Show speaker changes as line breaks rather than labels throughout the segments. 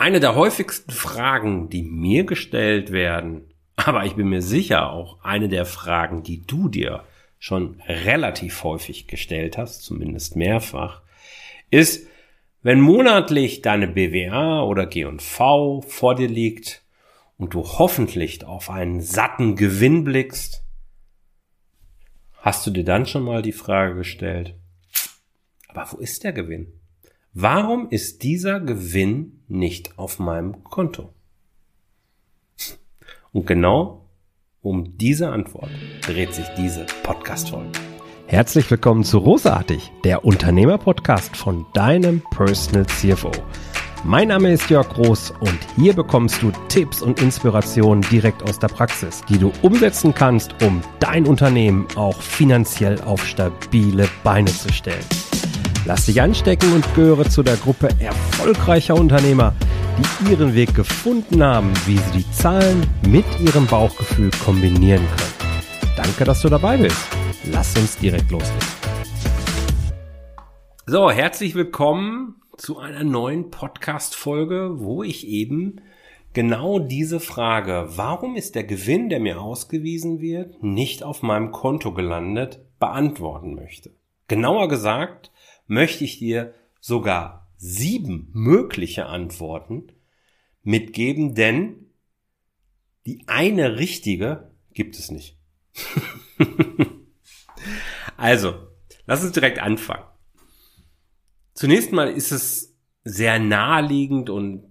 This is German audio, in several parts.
Eine der häufigsten Fragen, die mir gestellt werden, aber ich bin mir sicher auch eine der Fragen, die du dir schon relativ häufig gestellt hast, zumindest mehrfach, ist, wenn monatlich deine BWA oder G&V vor dir liegt und du hoffentlich auf einen satten Gewinn blickst, hast du dir dann schon mal die Frage gestellt, aber wo ist der Gewinn? Warum ist dieser Gewinn nicht auf meinem Konto? Und genau um diese Antwort dreht sich diese Podcast-Folge.
Herzlich willkommen zu Rosartig, der Unternehmer-Podcast von deinem Personal CFO. Mein Name ist Jörg Groß und hier bekommst du Tipps und Inspirationen direkt aus der Praxis, die du umsetzen kannst, um dein Unternehmen auch finanziell auf stabile Beine zu stellen. Lass dich anstecken und gehöre zu der Gruppe erfolgreicher Unternehmer, die ihren Weg gefunden haben, wie sie die Zahlen mit ihrem Bauchgefühl kombinieren können. Danke, dass du dabei bist. Lass uns direkt loslegen.
So, herzlich willkommen zu einer neuen Podcast-Folge, wo ich eben genau diese Frage, warum ist der Gewinn, der mir ausgewiesen wird, nicht auf meinem Konto gelandet, beantworten möchte. Genauer gesagt, möchte ich dir sogar sieben mögliche Antworten mitgeben, denn die eine richtige gibt es nicht. also, lass uns direkt anfangen. Zunächst mal ist es sehr naheliegend und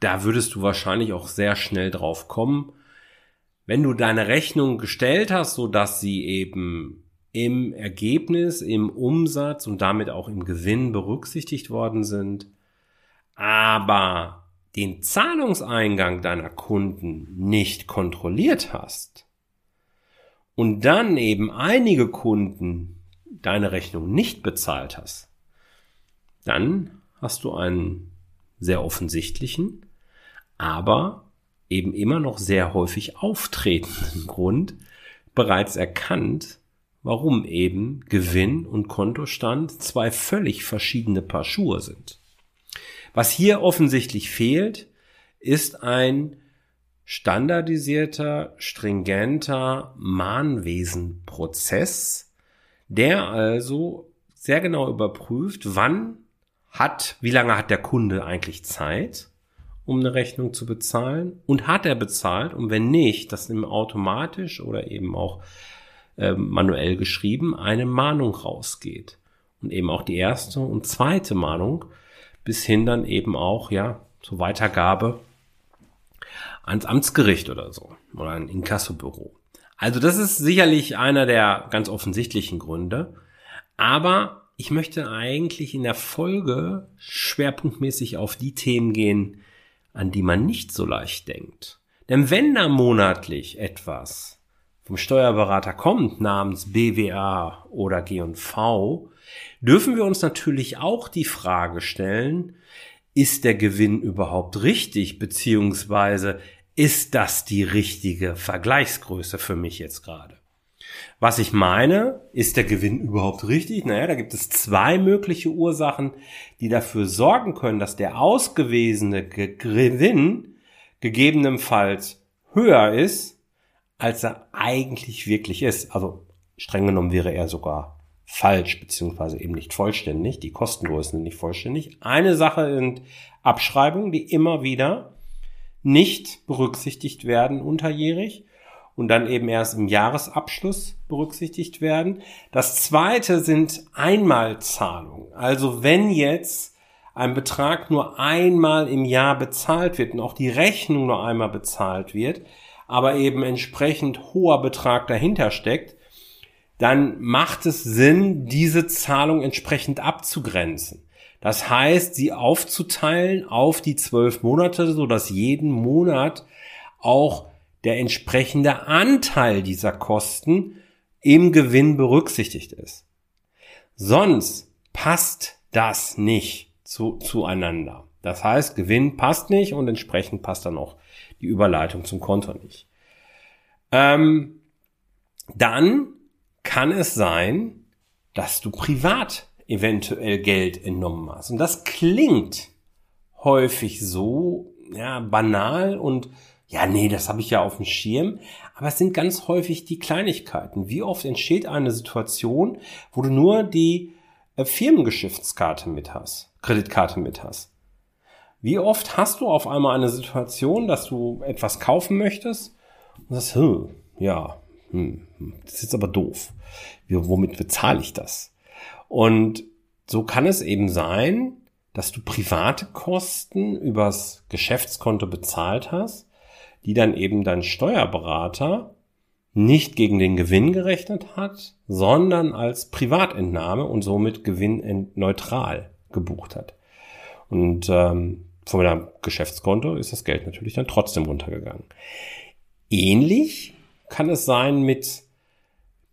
da würdest du wahrscheinlich auch sehr schnell drauf kommen. Wenn du deine Rechnung gestellt hast, so dass sie eben im Ergebnis, im Umsatz und damit auch im Gewinn berücksichtigt worden sind, aber den Zahlungseingang deiner Kunden nicht kontrolliert hast und dann eben einige Kunden deine Rechnung nicht bezahlt hast, dann hast du einen sehr offensichtlichen, aber eben immer noch sehr häufig auftretenden Grund bereits erkannt, warum eben Gewinn und Kontostand zwei völlig verschiedene Paar Schuhe sind. Was hier offensichtlich fehlt, ist ein standardisierter, stringenter Mahnwesenprozess, der also sehr genau überprüft, wann hat, wie lange hat der Kunde eigentlich Zeit, um eine Rechnung zu bezahlen und hat er bezahlt und wenn nicht, dass ihm automatisch oder eben auch äh, manuell geschrieben, eine Mahnung rausgeht. Und eben auch die erste und zweite Mahnung bis hin dann eben auch, ja, zur Weitergabe ans Amtsgericht oder so oder ein Inkassobüro. Also das ist sicherlich einer der ganz offensichtlichen Gründe. Aber ich möchte eigentlich in der Folge schwerpunktmäßig auf die Themen gehen, an die man nicht so leicht denkt. Denn wenn da monatlich etwas vom Steuerberater kommt namens BWA oder G&V, dürfen wir uns natürlich auch die Frage stellen, ist der Gewinn überhaupt richtig, beziehungsweise ist das die richtige Vergleichsgröße für mich jetzt gerade? Was ich meine, ist der Gewinn überhaupt richtig? Naja, da gibt es zwei mögliche Ursachen, die dafür sorgen können, dass der ausgewiesene Gewinn gegebenenfalls höher ist als er eigentlich wirklich ist. Also streng genommen wäre er sogar falsch, beziehungsweise eben nicht vollständig. Die Kostengrößen sind nicht vollständig. Eine Sache sind Abschreibungen, die immer wieder nicht berücksichtigt werden unterjährig und dann eben erst im Jahresabschluss berücksichtigt werden. Das zweite sind Einmalzahlungen. Also wenn jetzt ein Betrag nur einmal im Jahr bezahlt wird und auch die Rechnung nur einmal bezahlt wird, aber eben entsprechend hoher Betrag dahinter steckt, dann macht es Sinn, diese Zahlung entsprechend abzugrenzen. Das heißt, sie aufzuteilen auf die zwölf Monate, so dass jeden Monat auch der entsprechende Anteil dieser Kosten im Gewinn berücksichtigt ist. Sonst passt das nicht zu, zueinander. Das heißt, Gewinn passt nicht und entsprechend passt dann auch die Überleitung zum Konto nicht. Ähm, dann kann es sein, dass du privat eventuell Geld entnommen hast. Und das klingt häufig so ja, banal und ja, nee, das habe ich ja auf dem Schirm. Aber es sind ganz häufig die Kleinigkeiten. Wie oft entsteht eine Situation, wo du nur die äh, Firmengeschäftskarte mit hast, Kreditkarte mit hast? Wie oft hast du auf einmal eine Situation, dass du etwas kaufen möchtest und sagst, hm, ja, hm, das ist jetzt aber doof. Wie, womit bezahle ich das? Und so kann es eben sein, dass du private Kosten übers Geschäftskonto bezahlt hast die dann eben dein Steuerberater nicht gegen den Gewinn gerechnet hat, sondern als Privatentnahme und somit gewinnneutral gebucht hat. Und ähm, von deinem Geschäftskonto ist das Geld natürlich dann trotzdem runtergegangen. Ähnlich kann es sein mit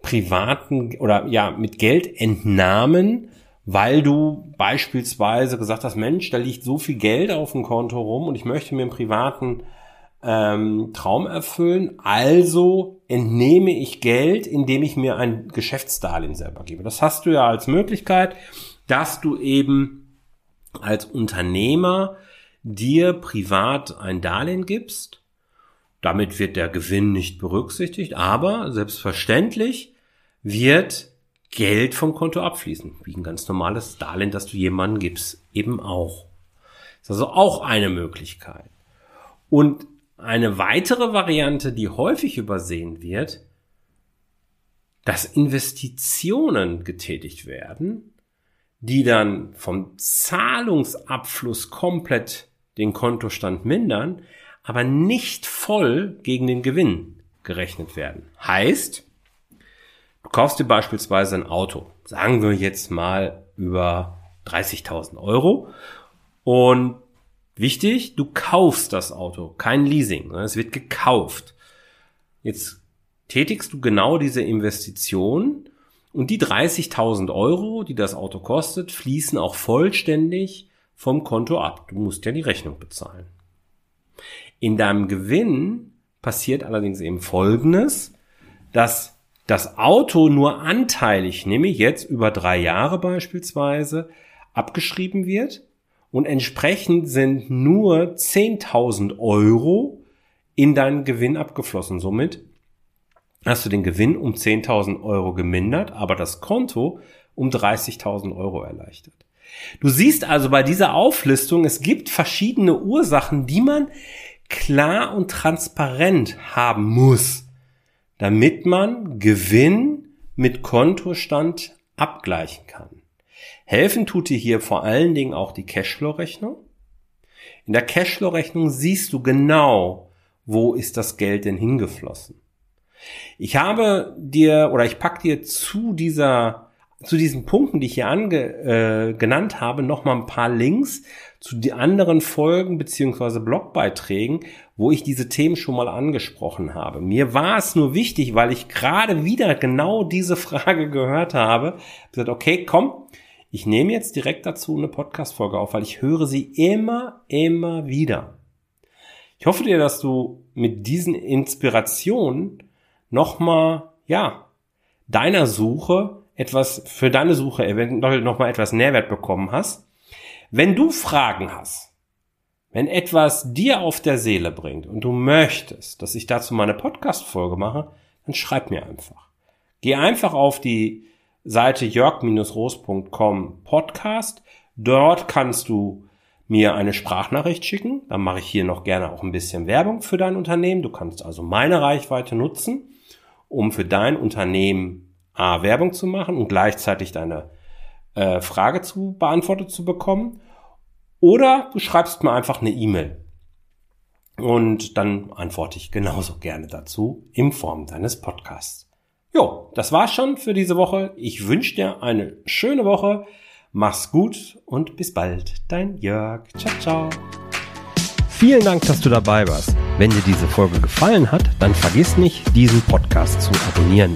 privaten oder ja mit Geldentnahmen, weil du beispielsweise gesagt hast, Mensch, da liegt so viel Geld auf dem Konto rum und ich möchte mir einen privaten ähm, Traum erfüllen. Also entnehme ich Geld, indem ich mir ein Geschäftsdarlehen selber gebe. Das hast du ja als Möglichkeit, dass du eben als Unternehmer dir privat ein Darlehen gibst. Damit wird der Gewinn nicht berücksichtigt, aber selbstverständlich wird Geld vom Konto abfließen, wie ein ganz normales Darlehen, das du jemandem gibst, eben auch. Das ist also auch eine Möglichkeit. Und eine weitere Variante, die häufig übersehen wird, dass Investitionen getätigt werden, die dann vom Zahlungsabfluss komplett den Kontostand mindern, aber nicht voll gegen den Gewinn gerechnet werden. Heißt, du kaufst dir beispielsweise ein Auto, sagen wir jetzt mal über 30.000 Euro und Wichtig, du kaufst das Auto, kein Leasing. Ne? Es wird gekauft. Jetzt tätigst du genau diese Investition und die 30.000 Euro, die das Auto kostet, fließen auch vollständig vom Konto ab. Du musst ja die Rechnung bezahlen. In deinem Gewinn passiert allerdings eben Folgendes, dass das Auto nur anteilig, nämlich jetzt über drei Jahre beispielsweise, abgeschrieben wird und entsprechend sind nur 10.000 Euro in deinen Gewinn abgeflossen. Somit hast du den Gewinn um 10.000 Euro gemindert, aber das Konto um 30.000 Euro erleichtert. Du siehst also bei dieser Auflistung, es gibt verschiedene Ursachen, die man klar und transparent haben muss, damit man Gewinn mit Kontostand abgleichen kann. Helfen tut dir hier vor allen Dingen auch die Cashflow-Rechnung. In der Cashflow-Rechnung siehst du genau, wo ist das Geld denn hingeflossen. Ich habe dir oder ich pack dir zu dieser zu diesen Punkten, die ich hier ange, äh, genannt habe, noch mal ein paar Links zu den anderen Folgen beziehungsweise Blogbeiträgen, wo ich diese Themen schon mal angesprochen habe. Mir war es nur wichtig, weil ich gerade wieder genau diese Frage gehört habe, gesagt, okay, komm, ich nehme jetzt direkt dazu eine Podcast-Folge auf, weil ich höre sie immer, immer wieder. Ich hoffe dir, dass du mit diesen Inspirationen nochmal, ja, deiner Suche etwas, für deine Suche eventuell nochmal etwas Nährwert bekommen hast. Wenn du Fragen hast, wenn etwas dir auf der Seele bringt und du möchtest, dass ich dazu mal eine Podcast-Folge mache, dann schreib mir einfach. Geh einfach auf die Seite jörg-roos.com Podcast. Dort kannst du mir eine Sprachnachricht schicken. Dann mache ich hier noch gerne auch ein bisschen Werbung für dein Unternehmen. Du kannst also meine Reichweite nutzen, um für dein Unternehmen A, Werbung zu machen und gleichzeitig deine äh, Frage zu beantwortet zu bekommen. Oder du schreibst mir einfach eine E-Mail. Und dann antworte ich genauso gerne dazu in Form deines Podcasts. Jo, das war's schon für diese Woche. Ich wünsche dir eine schöne Woche. Mach's gut und bis bald. Dein Jörg. Ciao, ciao.
Vielen Dank, dass du dabei warst. Wenn dir diese Folge gefallen hat, dann vergiss nicht, diesen Podcast zu abonnieren.